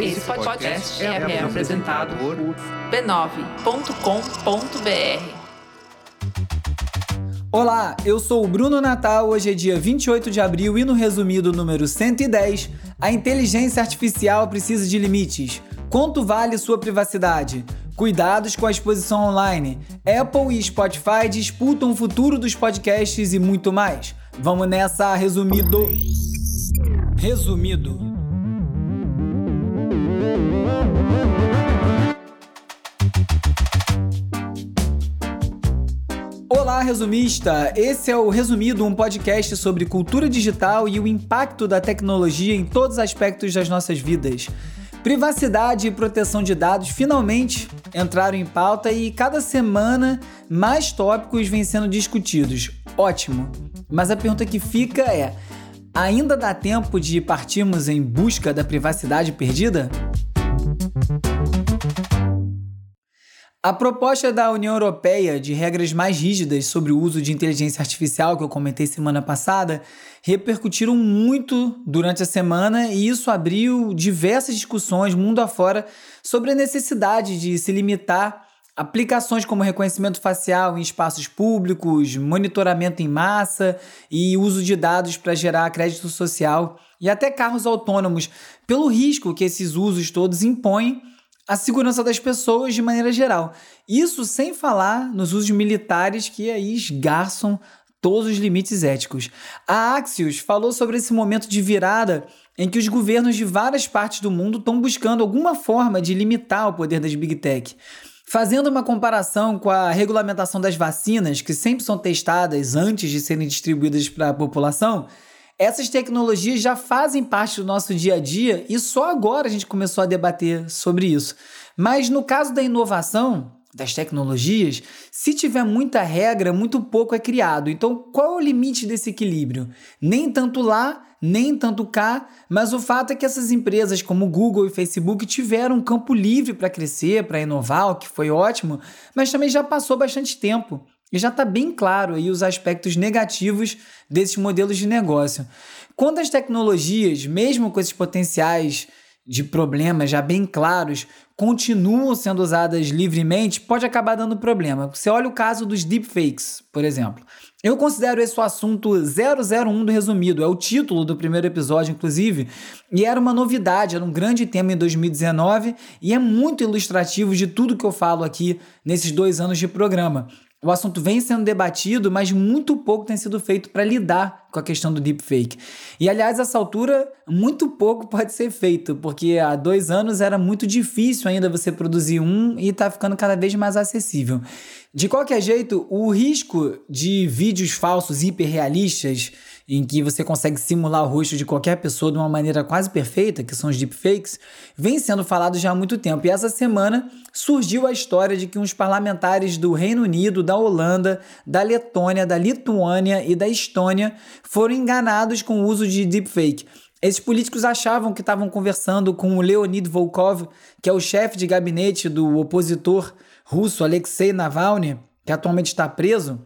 Esse podcast é, é apresentado por b9.com.br. Olá, eu sou o Bruno Natal. Hoje é dia 28 de abril e no resumido número 110, a inteligência artificial precisa de limites. Quanto vale sua privacidade? Cuidados com a exposição online. Apple e Spotify disputam o futuro dos podcasts e muito mais. Vamos nessa, resumido. Resumido. Olá, resumista! Esse é o Resumido, um podcast sobre cultura digital e o impacto da tecnologia em todos os aspectos das nossas vidas. Privacidade e proteção de dados finalmente entraram em pauta e cada semana mais tópicos vêm sendo discutidos. Ótimo! Mas a pergunta que fica é: ainda dá tempo de partirmos em busca da privacidade perdida? A proposta da União Europeia de regras mais rígidas sobre o uso de inteligência artificial, que eu comentei semana passada, repercutiram muito durante a semana e isso abriu diversas discussões mundo afora sobre a necessidade de se limitar aplicações como reconhecimento facial em espaços públicos, monitoramento em massa e uso de dados para gerar crédito social e até carros autônomos, pelo risco que esses usos todos impõem a segurança das pessoas de maneira geral. Isso sem falar nos usos militares que aí esgarçam todos os limites éticos. A Axios falou sobre esse momento de virada em que os governos de várias partes do mundo estão buscando alguma forma de limitar o poder das big tech. Fazendo uma comparação com a regulamentação das vacinas, que sempre são testadas antes de serem distribuídas para a população, essas tecnologias já fazem parte do nosso dia a dia e só agora a gente começou a debater sobre isso. Mas no caso da inovação, das tecnologias, se tiver muita regra, muito pouco é criado. Então, qual é o limite desse equilíbrio? Nem tanto lá, nem tanto cá, mas o fato é que essas empresas como Google e Facebook tiveram um campo livre para crescer, para inovar, o que foi ótimo, mas também já passou bastante tempo. E já está bem claro aí os aspectos negativos desses modelos de negócio. Quando as tecnologias, mesmo com esses potenciais de problemas já bem claros, continuam sendo usadas livremente, pode acabar dando problema. Você olha o caso dos deepfakes, por exemplo. Eu considero esse o assunto 001 do resumido, é o título do primeiro episódio, inclusive, e era uma novidade, era um grande tema em 2019 e é muito ilustrativo de tudo que eu falo aqui nesses dois anos de programa. O assunto vem sendo debatido, mas muito pouco tem sido feito para lidar com a questão do deepfake. E, aliás, essa altura, muito pouco pode ser feito, porque há dois anos era muito difícil ainda você produzir um e está ficando cada vez mais acessível. De qualquer jeito, o risco de vídeos falsos hiperrealistas em que você consegue simular o rosto de qualquer pessoa de uma maneira quase perfeita, que são os deepfakes, vem sendo falado já há muito tempo. E essa semana surgiu a história de que uns parlamentares do Reino Unido, da Holanda, da Letônia, da Lituânia e da Estônia foram enganados com o uso de deepfake. Esses políticos achavam que estavam conversando com o Leonid Volkov, que é o chefe de gabinete do opositor russo Alexei Navalny, que atualmente está preso.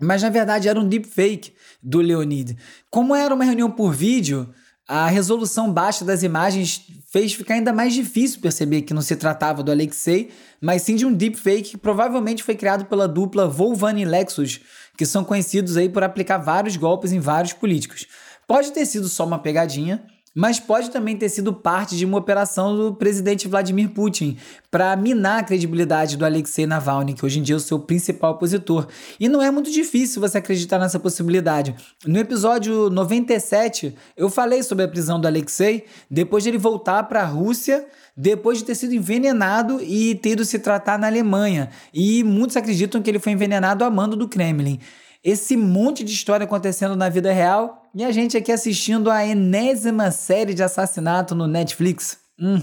Mas na verdade era um deepfake do Leonid. Como era uma reunião por vídeo, a resolução baixa das imagens fez ficar ainda mais difícil perceber que não se tratava do Alexei, mas sim de um deepfake que provavelmente foi criado pela dupla Volvan e Lexus, que são conhecidos aí por aplicar vários golpes em vários políticos. Pode ter sido só uma pegadinha, mas pode também ter sido parte de uma operação do presidente Vladimir Putin para minar a credibilidade do Alexei Navalny, que hoje em dia é o seu principal opositor. E não é muito difícil você acreditar nessa possibilidade. No episódio 97, eu falei sobre a prisão do Alexei depois de ele voltar para a Rússia depois de ter sido envenenado e ter ido se tratar na Alemanha. E muitos acreditam que ele foi envenenado a mando do Kremlin esse monte de história acontecendo na vida real e a gente aqui assistindo a enésima série de assassinato no Netflix. Hum,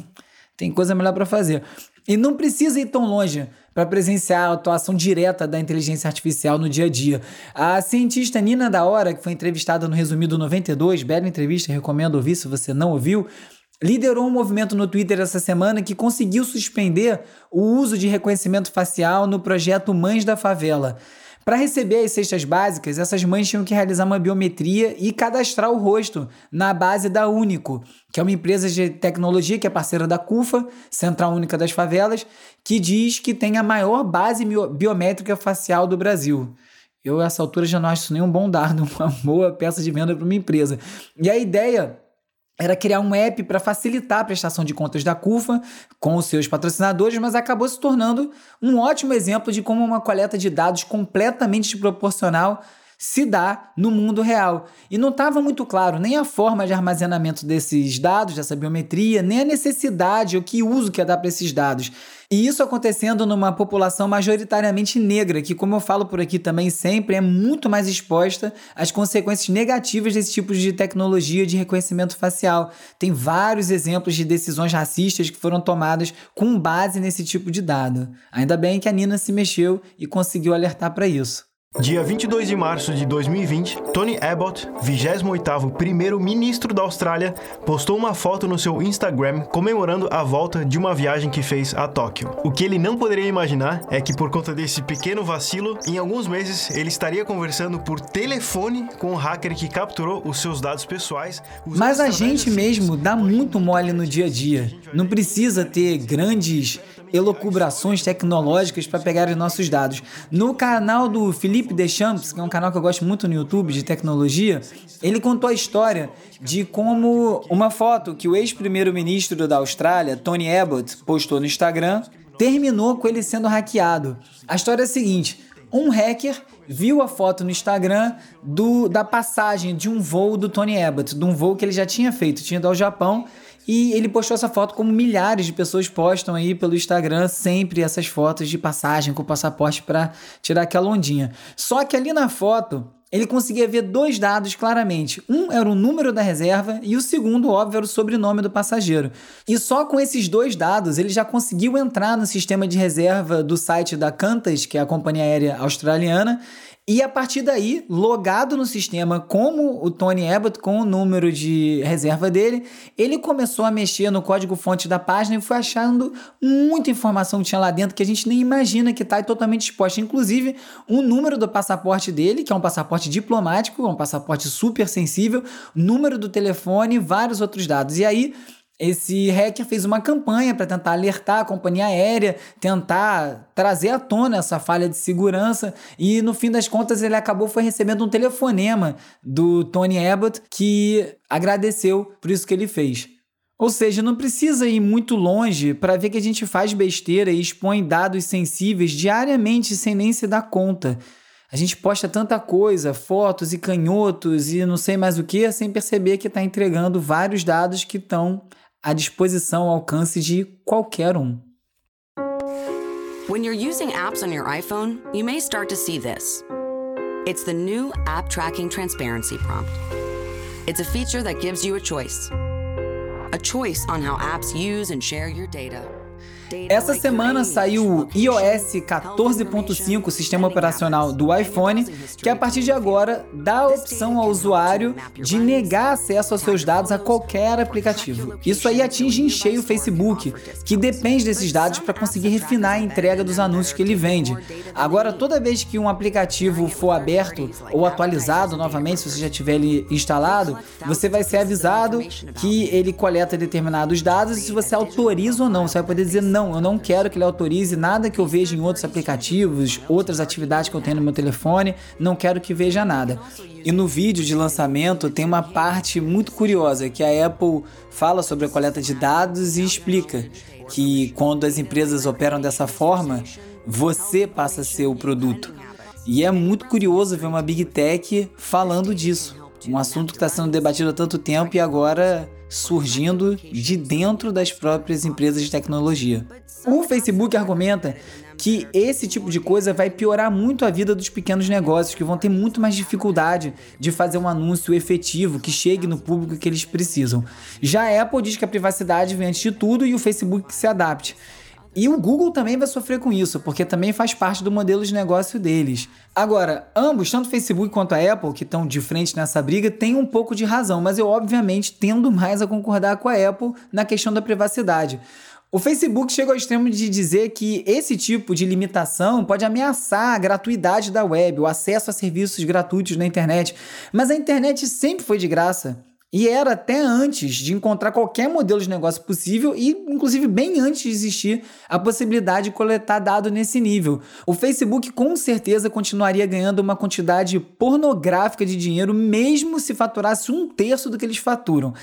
tem coisa melhor para fazer. E não precisa ir tão longe para presenciar a atuação direta da inteligência artificial no dia a dia. A cientista Nina da Hora, que foi entrevistada no Resumido 92, bela entrevista, recomendo ouvir se você não ouviu, liderou um movimento no Twitter essa semana que conseguiu suspender o uso de reconhecimento facial no projeto Mães da Favela. Para receber as cestas básicas, essas mães tinham que realizar uma biometria e cadastrar o rosto na base da Único, que é uma empresa de tecnologia que é parceira da CUFA, Central Única das Favelas, que diz que tem a maior base biométrica facial do Brasil. Eu, a essa altura, já não acho isso nenhum bom dado, uma boa peça de venda para uma empresa. E a ideia era criar um app para facilitar a prestação de contas da CUFA com os seus patrocinadores, mas acabou se tornando um ótimo exemplo de como uma coleta de dados completamente desproporcional se dá no mundo real. E não estava muito claro nem a forma de armazenamento desses dados, dessa biometria, nem a necessidade, o que uso que é dar para esses dados. E isso acontecendo numa população majoritariamente negra, que, como eu falo por aqui também sempre, é muito mais exposta às consequências negativas desse tipo de tecnologia de reconhecimento facial. Tem vários exemplos de decisões racistas que foram tomadas com base nesse tipo de dado. Ainda bem que a Nina se mexeu e conseguiu alertar para isso. Dia 22 de março de 2020, Tony Abbott, 28º primeiro-ministro da Austrália, postou uma foto no seu Instagram comemorando a volta de uma viagem que fez a Tóquio. O que ele não poderia imaginar é que por conta desse pequeno vacilo, em alguns meses ele estaria conversando por telefone com o um hacker que capturou os seus dados pessoais. Mas a gente mesmo dá muito mole no dia a dia. Não precisa ter grandes elocubrações tecnológicas para pegar os nossos dados. No canal do Felipe Deschamps, que é um canal que eu gosto muito no YouTube de tecnologia, ele contou a história de como uma foto que o ex-primeiro-ministro da Austrália, Tony Abbott, postou no Instagram, terminou com ele sendo hackeado. A história é a seguinte: um hacker viu a foto no Instagram do, da passagem de um voo do Tony Abbott, de um voo que ele já tinha feito, tinha ido ao Japão e ele postou essa foto como milhares de pessoas postam aí pelo Instagram sempre essas fotos de passagem com o passaporte para tirar aquela ondinha. Só que ali na foto ele conseguia ver dois dados claramente. Um era o número da reserva e o segundo, óbvio, era o sobrenome do passageiro. E só com esses dois dados ele já conseguiu entrar no sistema de reserva do site da Qantas, que é a companhia aérea australiana, e a partir daí, logado no sistema como o Tony Abbott, com o número de reserva dele, ele começou a mexer no código-fonte da página e foi achando muita informação que tinha lá dentro que a gente nem imagina que está totalmente exposta. Inclusive, o número do passaporte dele, que é um passaporte diplomático, um passaporte super sensível, número do telefone, vários outros dados. E aí, esse hacker fez uma campanha para tentar alertar a companhia aérea, tentar trazer à tona essa falha de segurança e no fim das contas ele acabou foi recebendo um telefonema do Tony Abbott que agradeceu por isso que ele fez. Ou seja, não precisa ir muito longe para ver que a gente faz besteira e expõe dados sensíveis diariamente sem nem se dar conta. A gente posta tanta coisa, fotos e canhotos e não sei mais o que, sem perceber que está entregando vários dados que estão à disposição ao alcance de qualquer um. When you're using apps on your iPhone, you may start to see this. It's the new App Tracking Transparency Prompt. It's a feature that gives you a choice. A choice on how apps use and share your data. Essa semana saiu o iOS 14.5, sistema operacional do iPhone, que a partir de agora dá a opção ao usuário de negar acesso aos seus dados a qualquer aplicativo. Isso aí atinge em cheio o Facebook, que depende desses dados para conseguir refinar a entrega dos anúncios que ele vende. Agora, toda vez que um aplicativo for aberto ou atualizado novamente, se você já tiver ele instalado, você vai ser avisado que ele coleta determinados dados e se você autoriza ou não. Você vai poder dizer não não, eu não quero que ele autorize nada que eu veja em outros aplicativos, outras atividades que eu tenho no meu telefone, não quero que veja nada. E no vídeo de lançamento tem uma parte muito curiosa que a Apple fala sobre a coleta de dados e explica que quando as empresas operam dessa forma, você passa a ser o produto. E é muito curioso ver uma Big Tech falando disso. Um assunto que está sendo debatido há tanto tempo e agora surgindo de dentro das próprias empresas de tecnologia. O Facebook argumenta que esse tipo de coisa vai piorar muito a vida dos pequenos negócios, que vão ter muito mais dificuldade de fazer um anúncio efetivo que chegue no público que eles precisam. Já a Apple diz que a privacidade vem antes de tudo e o Facebook se adapte. E o Google também vai sofrer com isso, porque também faz parte do modelo de negócio deles. Agora, ambos, tanto o Facebook quanto a Apple, que estão de frente nessa briga, têm um pouco de razão, mas eu, obviamente, tendo mais a concordar com a Apple na questão da privacidade. O Facebook chegou ao extremo de dizer que esse tipo de limitação pode ameaçar a gratuidade da web, o acesso a serviços gratuitos na internet. Mas a internet sempre foi de graça. E era até antes de encontrar qualquer modelo de negócio possível e, inclusive, bem antes de existir a possibilidade de coletar dado nesse nível. O Facebook com certeza continuaria ganhando uma quantidade pornográfica de dinheiro, mesmo se faturasse um terço do que eles faturam.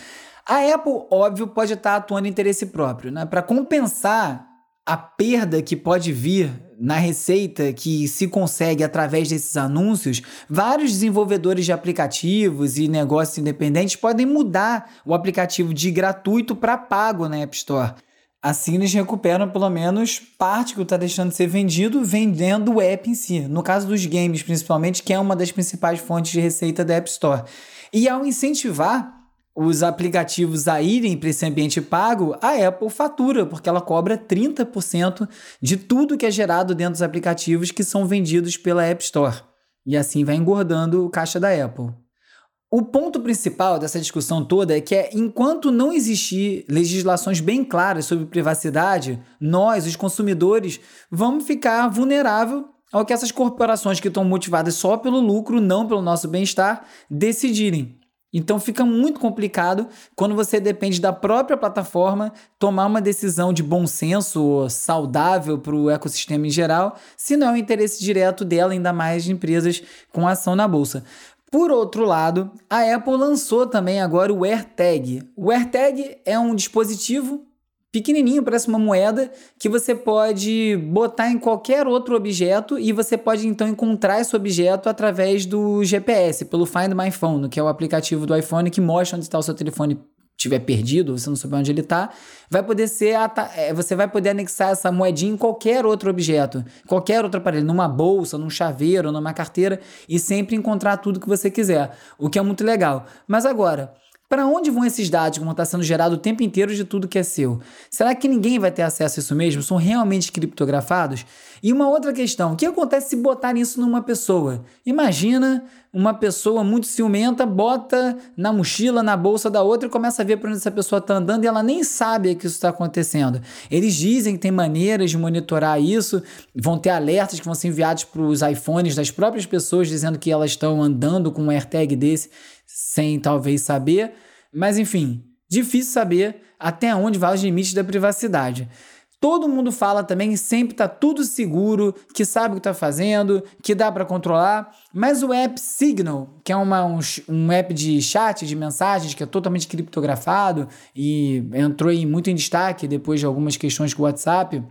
A Apple, óbvio, pode estar atuando em interesse próprio, né? Para compensar a perda que pode vir na receita que se consegue através desses anúncios, vários desenvolvedores de aplicativos e negócios independentes podem mudar o aplicativo de gratuito para pago na App Store. Assim, eles recuperam pelo menos parte que está deixando de ser vendido, vendendo o app em si. No caso dos games, principalmente, que é uma das principais fontes de receita da App Store. E ao incentivar os aplicativos a irem para esse ambiente pago, a Apple fatura, porque ela cobra 30% de tudo que é gerado dentro dos aplicativos que são vendidos pela App Store. E assim vai engordando o caixa da Apple. O ponto principal dessa discussão toda é que, é, enquanto não existir legislações bem claras sobre privacidade, nós, os consumidores, vamos ficar vulnerável ao que essas corporações que estão motivadas só pelo lucro, não pelo nosso bem-estar, decidirem. Então fica muito complicado quando você depende da própria plataforma tomar uma decisão de bom senso, saudável para o ecossistema em geral, se não é o interesse direto dela, ainda mais de empresas com ação na bolsa. Por outro lado, a Apple lançou também agora o AirTag. O AirTag é um dispositivo pequenininho, parece uma moeda, que você pode botar em qualquer outro objeto e você pode então encontrar esse objeto através do GPS, pelo Find My Phone, que é o aplicativo do iPhone que mostra onde está o seu telefone tiver perdido, você não souber onde ele está, vai poder ser é, você vai poder anexar essa moedinha em qualquer outro objeto, qualquer outro aparelho, numa bolsa, num chaveiro, numa carteira e sempre encontrar tudo que você quiser, o que é muito legal. Mas agora, para onde vão esses dados que vão estar sendo gerados o tempo inteiro de tudo que é seu? Será que ninguém vai ter acesso a isso mesmo? São realmente criptografados? E uma outra questão: o que acontece se botarem isso numa pessoa? Imagina uma pessoa muito ciumenta bota na mochila, na bolsa da outra e começa a ver para onde essa pessoa está andando e ela nem sabe que isso está acontecendo. Eles dizem que tem maneiras de monitorar isso, vão ter alertas que vão ser enviados para os iPhones das próprias pessoas dizendo que elas estão andando com um AirTag desse sem talvez saber. Mas enfim, difícil saber até onde vai os limites da privacidade. Todo mundo fala também, sempre tá tudo seguro, que sabe o que tá fazendo, que dá para controlar, mas o app Signal, que é uma, um, um, app de chat, de mensagens, que é totalmente criptografado e entrou em, muito em destaque depois de algumas questões com o WhatsApp,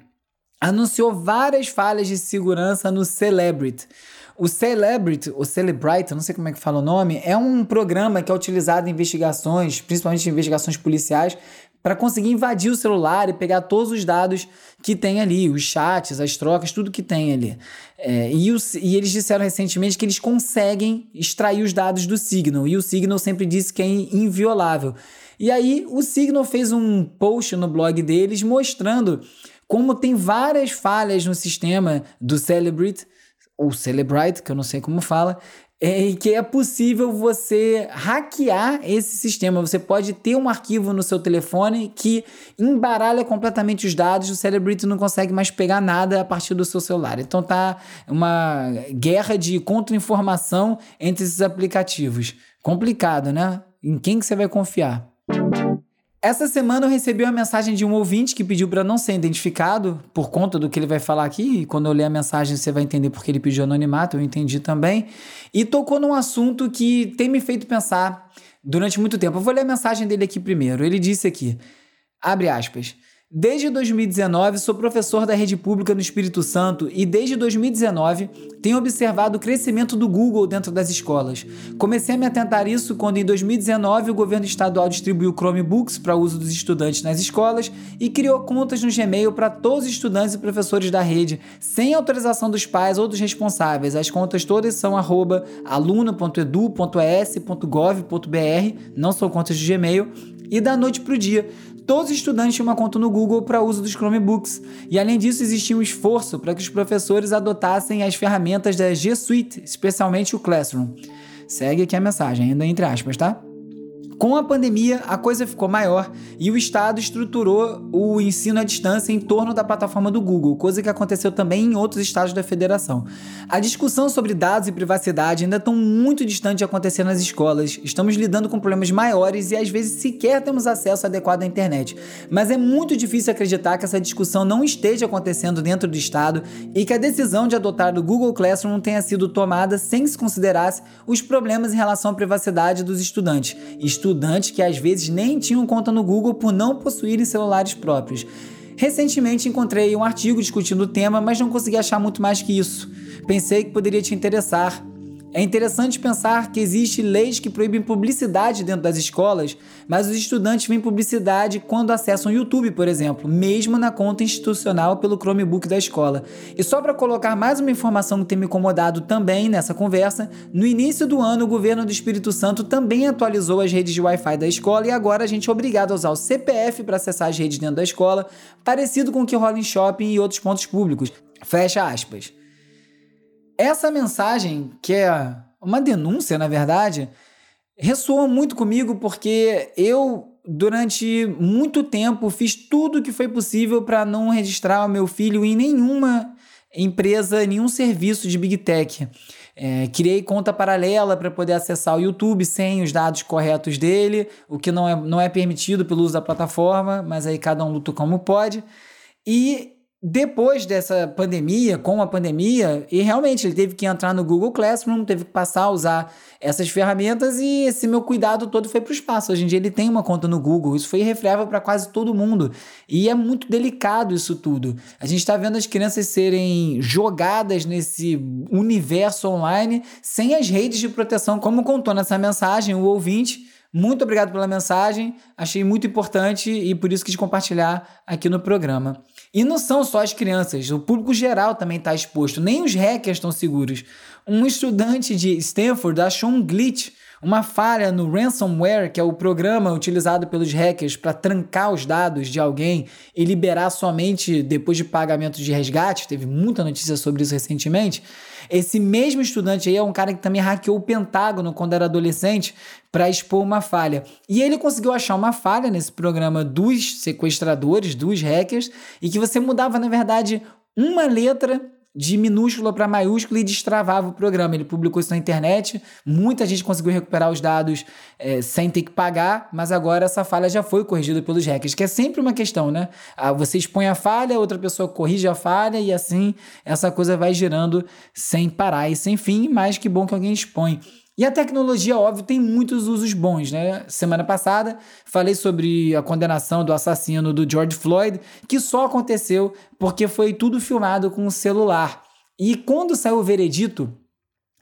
anunciou várias falhas de segurança no Celebrity. O Celebrity, o Celebrite, não sei como é que fala o nome, é um programa que é utilizado em investigações, principalmente em investigações policiais, para conseguir invadir o celular e pegar todos os dados que tem ali, os chats, as trocas, tudo que tem ali. É, e, e eles disseram recentemente que eles conseguem extrair os dados do Signal, e o Signal sempre disse que é inviolável. E aí o Signal fez um post no blog deles mostrando como tem várias falhas no sistema do Celebrity ou Celebrite, que eu não sei como fala, é que é possível você hackear esse sistema. Você pode ter um arquivo no seu telefone que embaralha completamente os dados, o Celebrity não consegue mais pegar nada a partir do seu celular. Então tá uma guerra de contra-informação entre esses aplicativos. Complicado, né? Em quem que você vai confiar? Essa semana eu recebi uma mensagem de um ouvinte que pediu para não ser identificado por conta do que ele vai falar aqui. E quando eu ler a mensagem, você vai entender porque ele pediu anonimato, eu entendi também. E tocou num assunto que tem me feito pensar durante muito tempo. Eu vou ler a mensagem dele aqui primeiro. Ele disse aqui: abre aspas. Desde 2019, sou professor da rede pública no Espírito Santo e desde 2019 tenho observado o crescimento do Google dentro das escolas. Comecei a me atentar isso quando, em 2019, o governo estadual distribuiu Chromebooks para uso dos estudantes nas escolas e criou contas no Gmail para todos os estudantes e professores da rede, sem autorização dos pais ou dos responsáveis. As contas todas são aluno.edu.es.gov.br, não são contas de Gmail, e da noite para o dia Todos os estudantes tinham uma conta no Google para uso dos Chromebooks, e além disso existia um esforço para que os professores adotassem as ferramentas da G Suite, especialmente o Classroom. Segue aqui a mensagem, ainda entre aspas, tá? Com a pandemia, a coisa ficou maior e o Estado estruturou o ensino à distância em torno da plataforma do Google, coisa que aconteceu também em outros estados da federação. A discussão sobre dados e privacidade ainda estão muito distante de acontecer nas escolas. Estamos lidando com problemas maiores e às vezes sequer temos acesso adequado à internet. Mas é muito difícil acreditar que essa discussão não esteja acontecendo dentro do Estado e que a decisão de adotar o Google Classroom tenha sido tomada sem se considerasse os problemas em relação à privacidade dos estudantes. Estudantes que às vezes nem tinham conta no Google por não possuírem celulares próprios. Recentemente encontrei um artigo discutindo o tema, mas não consegui achar muito mais que isso. Pensei que poderia te interessar. É interessante pensar que existem leis que proíbem publicidade dentro das escolas, mas os estudantes veem publicidade quando acessam o YouTube, por exemplo, mesmo na conta institucional pelo Chromebook da escola. E só para colocar mais uma informação que tem me incomodado também nessa conversa, no início do ano o governo do Espírito Santo também atualizou as redes de Wi-Fi da escola e agora a gente é obrigado a usar o CPF para acessar as redes dentro da escola, parecido com o que rola em shopping e outros pontos públicos. Fecha aspas. Essa mensagem, que é uma denúncia, na verdade, ressoa muito comigo porque eu, durante muito tempo, fiz tudo o que foi possível para não registrar o meu filho em nenhuma empresa, nenhum serviço de Big Tech. É, criei conta paralela para poder acessar o YouTube sem os dados corretos dele, o que não é, não é permitido pelo uso da plataforma, mas aí cada um luta como pode. E depois dessa pandemia, com a pandemia, e realmente ele teve que entrar no Google Classroom, teve que passar a usar essas ferramentas e esse meu cuidado todo foi para o espaço. Hoje em dia ele tem uma conta no Google, isso foi irrefreável para quase todo mundo. E é muito delicado isso tudo. A gente está vendo as crianças serem jogadas nesse universo online sem as redes de proteção, como contou nessa mensagem o ouvinte. Muito obrigado pela mensagem, achei muito importante e por isso quis compartilhar aqui no programa. E não são só as crianças, o público geral também está exposto, nem os hackers estão seguros. Um estudante de Stanford achou um glitch, uma falha no ransomware, que é o programa utilizado pelos hackers para trancar os dados de alguém e liberar somente depois de pagamento de resgate. Teve muita notícia sobre isso recentemente. Esse mesmo estudante aí é um cara que também hackeou o Pentágono quando era adolescente para expor uma falha. E ele conseguiu achar uma falha nesse programa dos sequestradores, dos hackers, e que você mudava, na verdade, uma letra de minúscula para maiúscula e destravava o programa. Ele publicou isso na internet, muita gente conseguiu recuperar os dados é, sem ter que pagar, mas agora essa falha já foi corrigida pelos hackers, que é sempre uma questão, né? Ah, você expõe a falha, outra pessoa corrige a falha e assim essa coisa vai girando sem parar e sem fim, mas que bom que alguém expõe. E a tecnologia, óbvio, tem muitos usos bons, né? Semana passada falei sobre a condenação do assassino do George Floyd, que só aconteceu porque foi tudo filmado com o celular. E quando saiu o veredito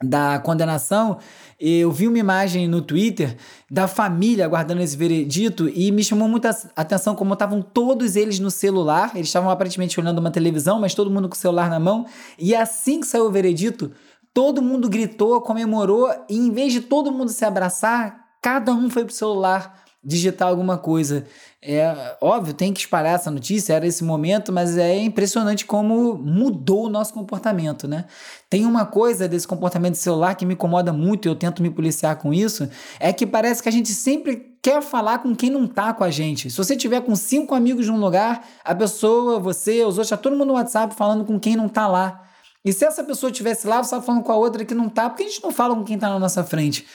da condenação, eu vi uma imagem no Twitter da família aguardando esse veredito e me chamou muita atenção como estavam todos eles no celular. Eles estavam aparentemente olhando uma televisão, mas todo mundo com o celular na mão. E assim que saiu o veredito, Todo mundo gritou, comemorou, e em vez de todo mundo se abraçar, cada um foi pro celular digitar alguma coisa. É óbvio, tem que espalhar essa notícia, era esse momento, mas é impressionante como mudou o nosso comportamento, né? Tem uma coisa desse comportamento celular que me incomoda muito e eu tento me policiar com isso, é que parece que a gente sempre quer falar com quem não tá com a gente. Se você tiver com cinco amigos num lugar, a pessoa, você, os outros, tá todo mundo no WhatsApp falando com quem não tá lá. E se essa pessoa estivesse lá, você está falando com a outra que não está, por que a gente não fala com quem está na nossa frente?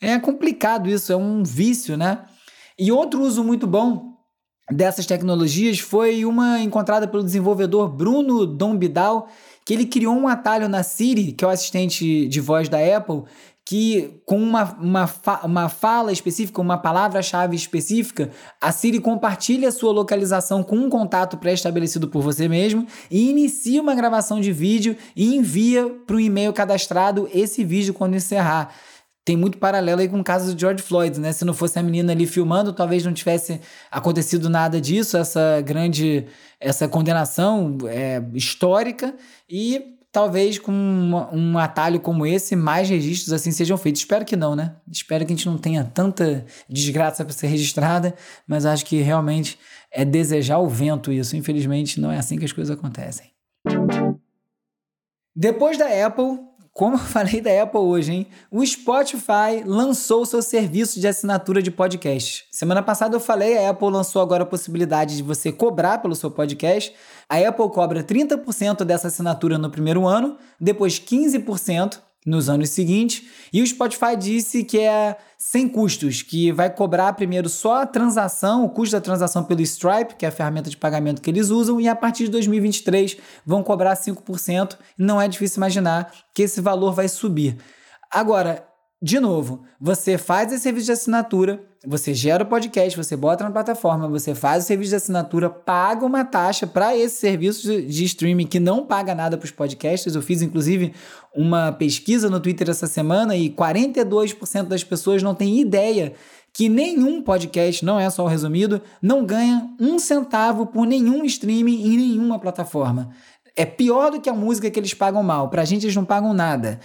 É complicado isso, é um vício, né? E outro uso muito bom dessas tecnologias foi uma encontrada pelo desenvolvedor Bruno Dombidal, que ele criou um atalho na Siri, que é o assistente de voz da Apple, que com uma, uma, fa uma fala específica, uma palavra-chave específica, a Siri compartilha a sua localização com um contato pré-estabelecido por você mesmo e inicia uma gravação de vídeo e envia para o e-mail cadastrado esse vídeo quando encerrar. Tem muito paralelo aí com o caso do George Floyd, né? Se não fosse a menina ali filmando, talvez não tivesse acontecido nada disso, essa grande, essa condenação é, histórica e talvez com um atalho como esse, mais registros assim sejam feitos. Espero que não, né? Espero que a gente não tenha tanta desgraça para ser registrada, mas acho que realmente é desejar o vento isso. Infelizmente, não é assim que as coisas acontecem. Depois da Apple, como eu falei da Apple hoje, hein? O Spotify lançou seu serviço de assinatura de podcast. Semana passada eu falei, a Apple lançou agora a possibilidade de você cobrar pelo seu podcast. A Apple cobra 30% dessa assinatura no primeiro ano, depois 15% nos anos seguintes. E o Spotify disse que é sem custos, que vai cobrar primeiro só a transação, o custo da transação pelo Stripe, que é a ferramenta de pagamento que eles usam, e a partir de 2023 vão cobrar 5%. Não é difícil imaginar que esse valor vai subir. Agora, de novo, você faz esse serviço de assinatura, você gera o podcast, você bota na plataforma, você faz o serviço de assinatura, paga uma taxa para esse serviço de, streaming que não paga nada para os podcasts. Eu fiz, inclusive, uma pesquisa no Twitter essa semana e 42% das pessoas não têm ideia que nenhum podcast, não é só o resumido, não ganha um centavo por nenhum streaming em nenhuma plataforma. É pior do que a música que eles pagam mal. Pra gente, eles não pagam nada.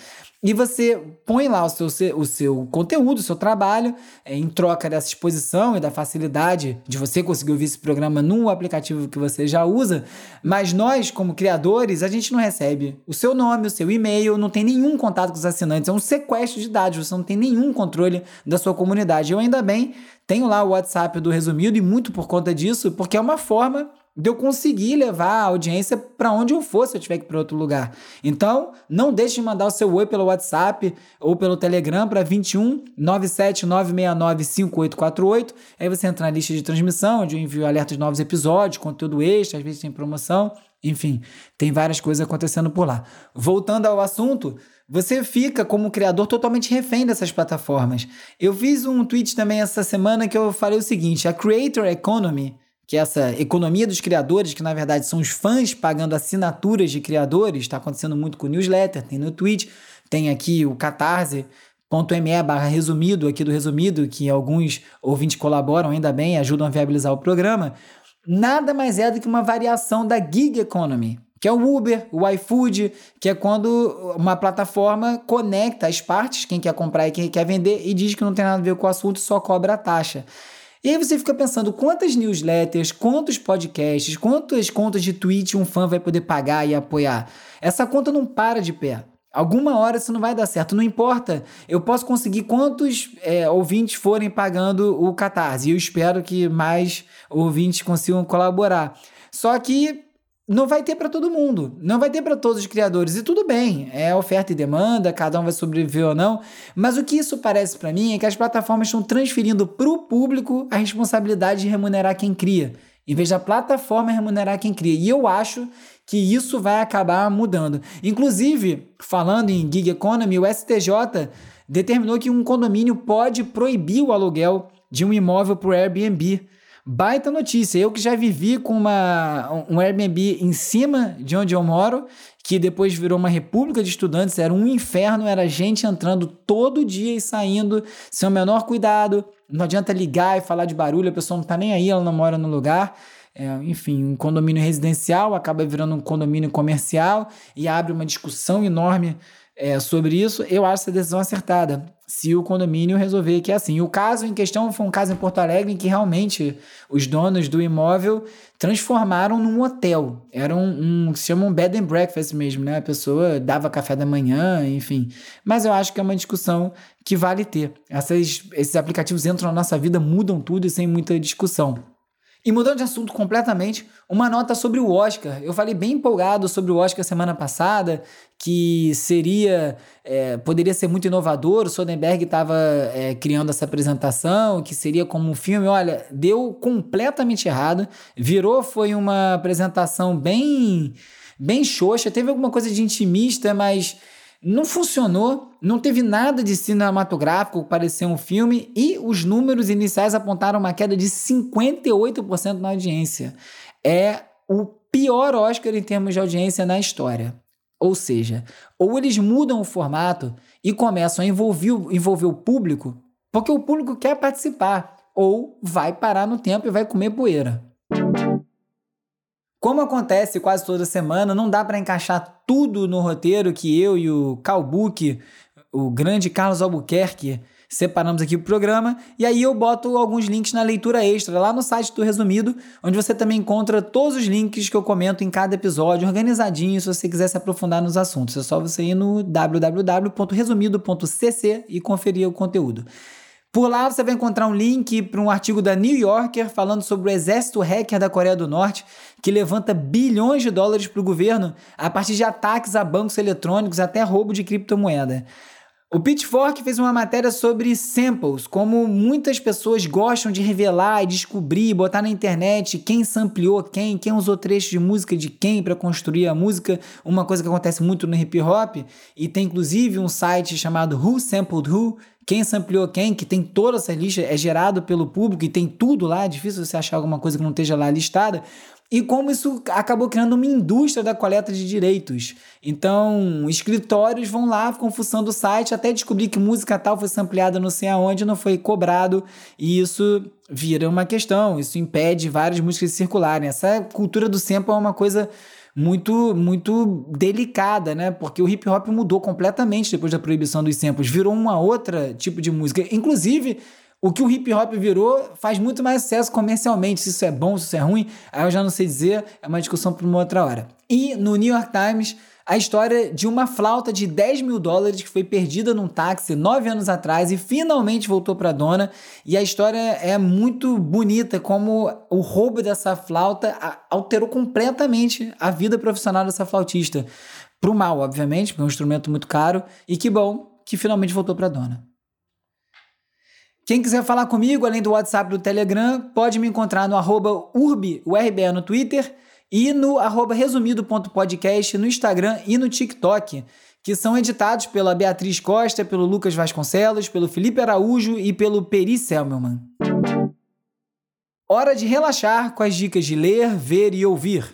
E você põe lá o seu, o seu conteúdo, o seu trabalho, é, em troca dessa exposição e da facilidade de você conseguir ouvir esse programa no aplicativo que você já usa. Mas nós, como criadores, a gente não recebe o seu nome, o seu e-mail, não tem nenhum contato com os assinantes. É um sequestro de dados, você não tem nenhum controle da sua comunidade. Eu ainda bem tenho lá o WhatsApp do Resumido e muito por conta disso, porque é uma forma de eu conseguir levar a audiência para onde eu for se eu tiver que ir para outro lugar. Então, não deixe de mandar o seu oi pelo WhatsApp ou pelo Telegram para 21 97 969 5848. Aí você entra na lista de transmissão, onde eu envio alertas de novos episódios, conteúdo extra, às vezes tem promoção. Enfim, tem várias coisas acontecendo por lá. Voltando ao assunto, você fica como criador totalmente refém dessas plataformas. Eu fiz um tweet também essa semana que eu falei o seguinte: a Creator Economy que essa economia dos criadores, que na verdade são os fãs pagando assinaturas de criadores, está acontecendo muito com o newsletter, tem no Twitch, tem aqui o catarse.me barra resumido aqui do resumido, que alguns ouvintes colaboram ainda bem, ajudam a viabilizar o programa, nada mais é do que uma variação da gig economy, que é o Uber, o iFood, que é quando uma plataforma conecta as partes, quem quer comprar e quem quer vender, e diz que não tem nada a ver com o assunto, só cobra a taxa. E aí você fica pensando quantas newsletters, quantos podcasts, quantas contas de tweet um fã vai poder pagar e apoiar. Essa conta não para de pé. Alguma hora isso não vai dar certo, não importa. Eu posso conseguir quantos é, ouvintes forem pagando o Catarse. E eu espero que mais ouvintes consigam colaborar. Só que não vai ter para todo mundo, não vai ter para todos os criadores. E tudo bem, é oferta e demanda, cada um vai sobreviver ou não. Mas o que isso parece para mim é que as plataformas estão transferindo para o público a responsabilidade de remunerar quem cria, em vez da plataforma remunerar quem cria. E eu acho que isso vai acabar mudando. Inclusive, falando em gig economy, o STJ determinou que um condomínio pode proibir o aluguel de um imóvel por Airbnb. Baita notícia. Eu que já vivi com uma, um Airbnb em cima de onde eu moro, que depois virou uma república de estudantes, era um inferno, era gente entrando todo dia e saindo sem o menor cuidado. Não adianta ligar e falar de barulho, a pessoa não tá nem aí, ela não mora no lugar. É, enfim, um condomínio residencial acaba virando um condomínio comercial e abre uma discussão enorme é, sobre isso. Eu acho essa decisão acertada se o condomínio resolver que é assim. O caso em questão foi um caso em Porto Alegre em que realmente os donos do imóvel transformaram num hotel. Era um, um se chama um bed and breakfast mesmo, né? A pessoa dava café da manhã, enfim. Mas eu acho que é uma discussão que vale ter. Essas, esses aplicativos entram na nossa vida, mudam tudo e sem muita discussão. E mudando de assunto completamente, uma nota sobre o Oscar. Eu falei bem empolgado sobre o Oscar semana passada, que seria, é, poderia ser muito inovador. O Soderbergh estava é, criando essa apresentação, que seria como um filme. Olha, deu completamente errado. Virou, foi uma apresentação bem, bem xoxa. Teve alguma coisa de intimista, mas não funcionou, não teve nada de cinematográfico parecer um filme e os números iniciais apontaram uma queda de 58% na audiência. É o pior Oscar em termos de audiência na história. Ou seja, ou eles mudam o formato e começam a envolver, envolver o público, porque o público quer participar, ou vai parar no tempo e vai comer poeira. Como acontece quase toda semana, não dá para encaixar tudo no roteiro que eu e o Calbuque, o grande Carlos Albuquerque, separamos aqui o programa. E aí eu boto alguns links na leitura extra lá no site do Resumido, onde você também encontra todos os links que eu comento em cada episódio, organizadinho, se você quiser se aprofundar nos assuntos. É só você ir no www.resumido.cc e conferir o conteúdo. Por lá você vai encontrar um link para um artigo da New Yorker falando sobre o exército hacker da Coreia do Norte, que levanta bilhões de dólares para o governo a partir de ataques a bancos eletrônicos até roubo de criptomoeda. O Pitchfork fez uma matéria sobre samples, como muitas pessoas gostam de revelar e descobrir, botar na internet quem sampleou quem, quem usou trechos de música de quem para construir a música, uma coisa que acontece muito no hip hop, e tem inclusive um site chamado Who Sampled Who, quem sampleou quem, que tem toda essa lista, é gerado pelo público e tem tudo lá, é difícil você achar alguma coisa que não esteja lá listada. E como isso acabou criando uma indústria da coleta de direitos. Então, escritórios vão lá, ficam fuçando o site até descobrir que música tal foi sampleada não sei aonde, não foi cobrado, e isso vira uma questão, isso impede várias músicas de circularem. Essa cultura do sample é uma coisa muito muito delicada, né? Porque o hip hop mudou completamente depois da proibição dos samples, virou uma outra tipo de música. Inclusive, o que o hip hop virou faz muito mais sucesso comercialmente. Se isso é bom, se isso é ruim, aí eu já não sei dizer, é uma discussão para uma outra hora. E no New York Times a história de uma flauta de 10 mil dólares que foi perdida num táxi nove anos atrás e finalmente voltou para a dona. E a história é muito bonita, como o roubo dessa flauta alterou completamente a vida profissional dessa flautista. Pro mal, obviamente, porque é um instrumento muito caro. E que bom que finalmente voltou para a dona. Quem quiser falar comigo, além do WhatsApp do Telegram, pode me encontrar no arroba URBE no Twitter e no resumido.podcast no Instagram e no TikTok, que são editados pela Beatriz Costa, pelo Lucas Vasconcelos, pelo Felipe Araújo e pelo Peri Selmelman. Hora de relaxar com as dicas de ler, ver e ouvir.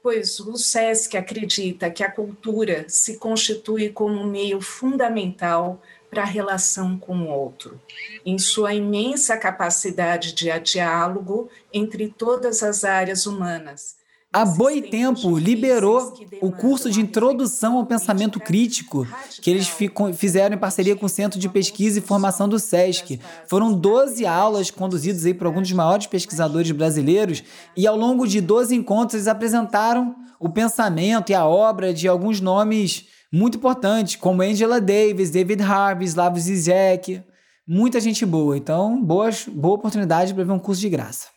Pois o SESC acredita que a cultura se constitui como um meio fundamental para a relação com o outro, em sua imensa capacidade de diálogo entre todas as áreas humanas a Boitempo liberou o curso de introdução ao pensamento crítico que eles fizeram em parceria com o Centro de Pesquisa e Formação do SESC. Foram 12 aulas conduzidas aí por alguns dos maiores pesquisadores brasileiros e ao longo de 12 encontros eles apresentaram o pensamento e a obra de alguns nomes muito importantes, como Angela Davis, David Harvey, Slavoj Zizek, muita gente boa. Então, boas, boa oportunidade para ver um curso de graça.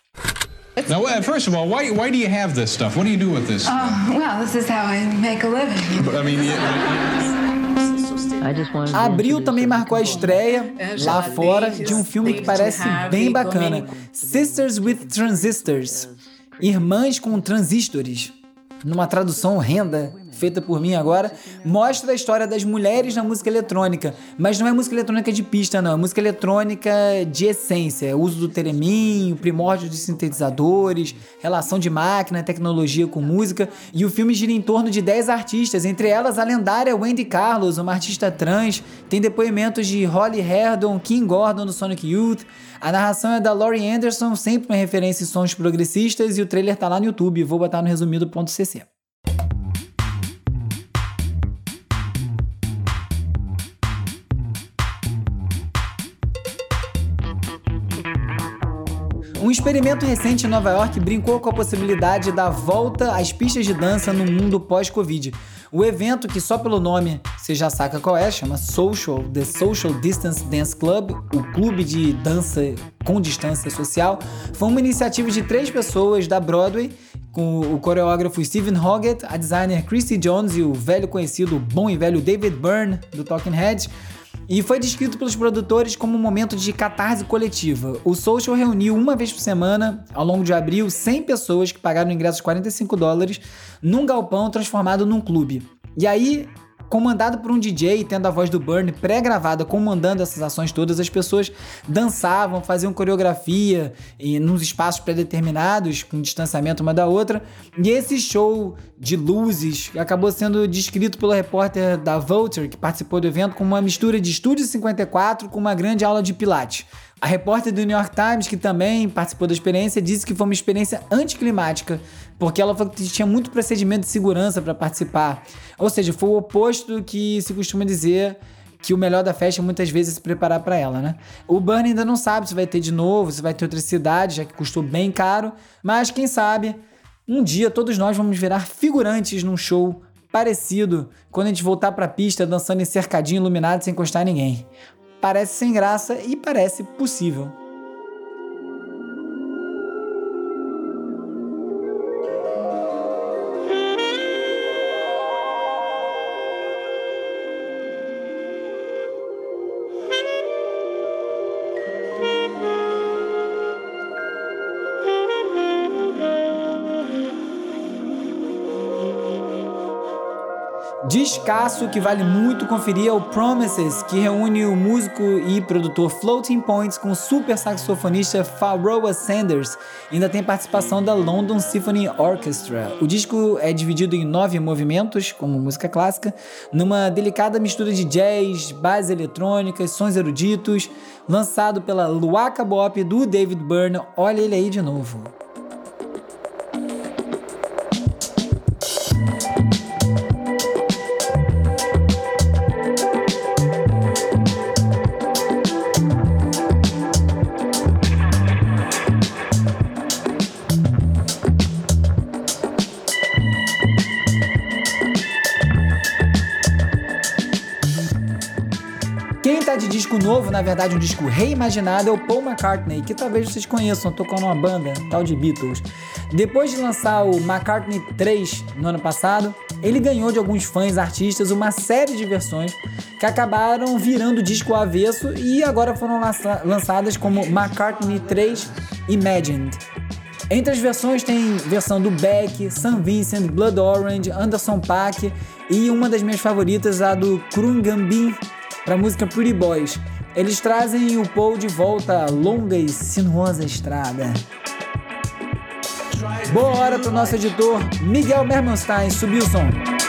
Now, uh, first of all, why, why do you have this stuff? What do you do with this? Oh, well, this is how I make a living. I mean, Abril também marcou a estreia lá fora de um filme que parece bem bacana: Sisters with Transistors Irmãs com Transistores. Numa tradução horrenda, feita por mim agora, mostra a história das mulheres na música eletrônica. Mas não é música eletrônica de pista, não. É música eletrônica de essência. É uso do tereminho, primórdio de sintetizadores, relação de máquina, tecnologia com música. E o filme gira em torno de 10 artistas, entre elas a lendária Wendy Carlos, uma artista trans. Tem depoimentos de Holly Herdon, Kim Gordon do Sonic Youth. A narração é da Laurie Anderson, sempre uma referência em sons progressistas, e o trailer tá lá no YouTube. Vou botar no resumido.cc. Um experimento recente em Nova York brincou com a possibilidade da volta às pistas de dança no mundo pós-Covid. O evento, que só pelo nome você já saca qual é, chama Social, The Social Distance Dance Club, o clube de dança com distância social, foi uma iniciativa de três pessoas da Broadway, com o coreógrafo Steven Hoggett, a designer Christy Jones e o velho conhecido, bom e velho David Byrne, do Talking Heads, e foi descrito pelos produtores como um momento de catarse coletiva. O Social reuniu uma vez por semana, ao longo de abril, 100 pessoas que pagaram ingressos de 45 dólares num galpão transformado num clube. E aí, comandado por um DJ, tendo a voz do Burn pré-gravada, comandando essas ações todas, as pessoas dançavam, faziam coreografia e nos espaços pré-determinados, com distanciamento uma da outra. E esse show de luzes acabou sendo descrito pelo repórter da Vulture, que participou do evento, como uma mistura de Estúdio 54 com uma grande aula de pilates. A repórter do New York Times, que também participou da experiência, disse que foi uma experiência anticlimática, porque ela falou que tinha muito procedimento de segurança para participar. Ou seja, foi o oposto do que se costuma dizer que o melhor da festa é muitas vezes se preparar para ela, né? O Burn ainda não sabe se vai ter de novo, se vai ter outra cidade, já que custou bem caro, mas quem sabe um dia todos nós vamos virar figurantes num show parecido quando a gente voltar para a pista dançando em cercadinho iluminado sem encostar ninguém. Parece sem graça e parece possível. Descasso que vale muito conferir é o Promises, que reúne o músico e produtor Floating Points com o super saxofonista Pharoah Sanders. Ainda tem participação da London Symphony Orchestra. O disco é dividido em nove movimentos, como música clássica, numa delicada mistura de jazz, bases eletrônicas, sons eruditos, lançado pela Luaka Bop do David Byrne. Olha ele aí de novo. Novo, na verdade um disco reimaginado, é o Paul McCartney, que talvez vocês conheçam, tocou numa banda tal de Beatles. Depois de lançar o McCartney 3 no ano passado, ele ganhou de alguns fãs artistas uma série de versões que acabaram virando disco avesso e agora foram lançadas como McCartney 3 Imagined. Entre as versões tem versão do Beck, St. Vincent, Blood Orange, Anderson Paak e uma das minhas favoritas, a do Krungambin para a música Pretty Boys. Eles trazem o Paul de volta à longa e sinuosa estrada. Boa hora para o nosso editor Miguel Mermanstein subir o som.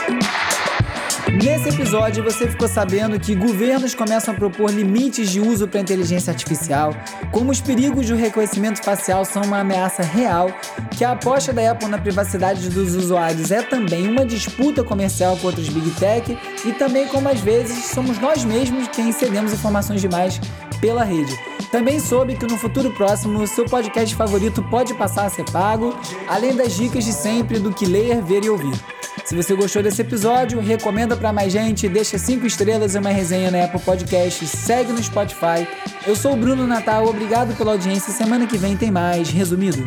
Nesse episódio, você ficou sabendo que governos começam a propor limites de uso para inteligência artificial, como os perigos do reconhecimento facial são uma ameaça real, que a aposta da Apple na privacidade dos usuários é também uma disputa comercial contra os Big Tech e também como às vezes somos nós mesmos quem cedemos informações demais pela rede. Também soube que no futuro próximo o seu podcast favorito pode passar a ser pago, além das dicas de sempre do que ler, ver e ouvir. Se você gostou desse episódio, recomenda para mais gente, deixa cinco estrelas e uma resenha na Apple Podcast, segue no Spotify. Eu sou o Bruno Natal, obrigado pela audiência. Semana que vem tem mais resumido.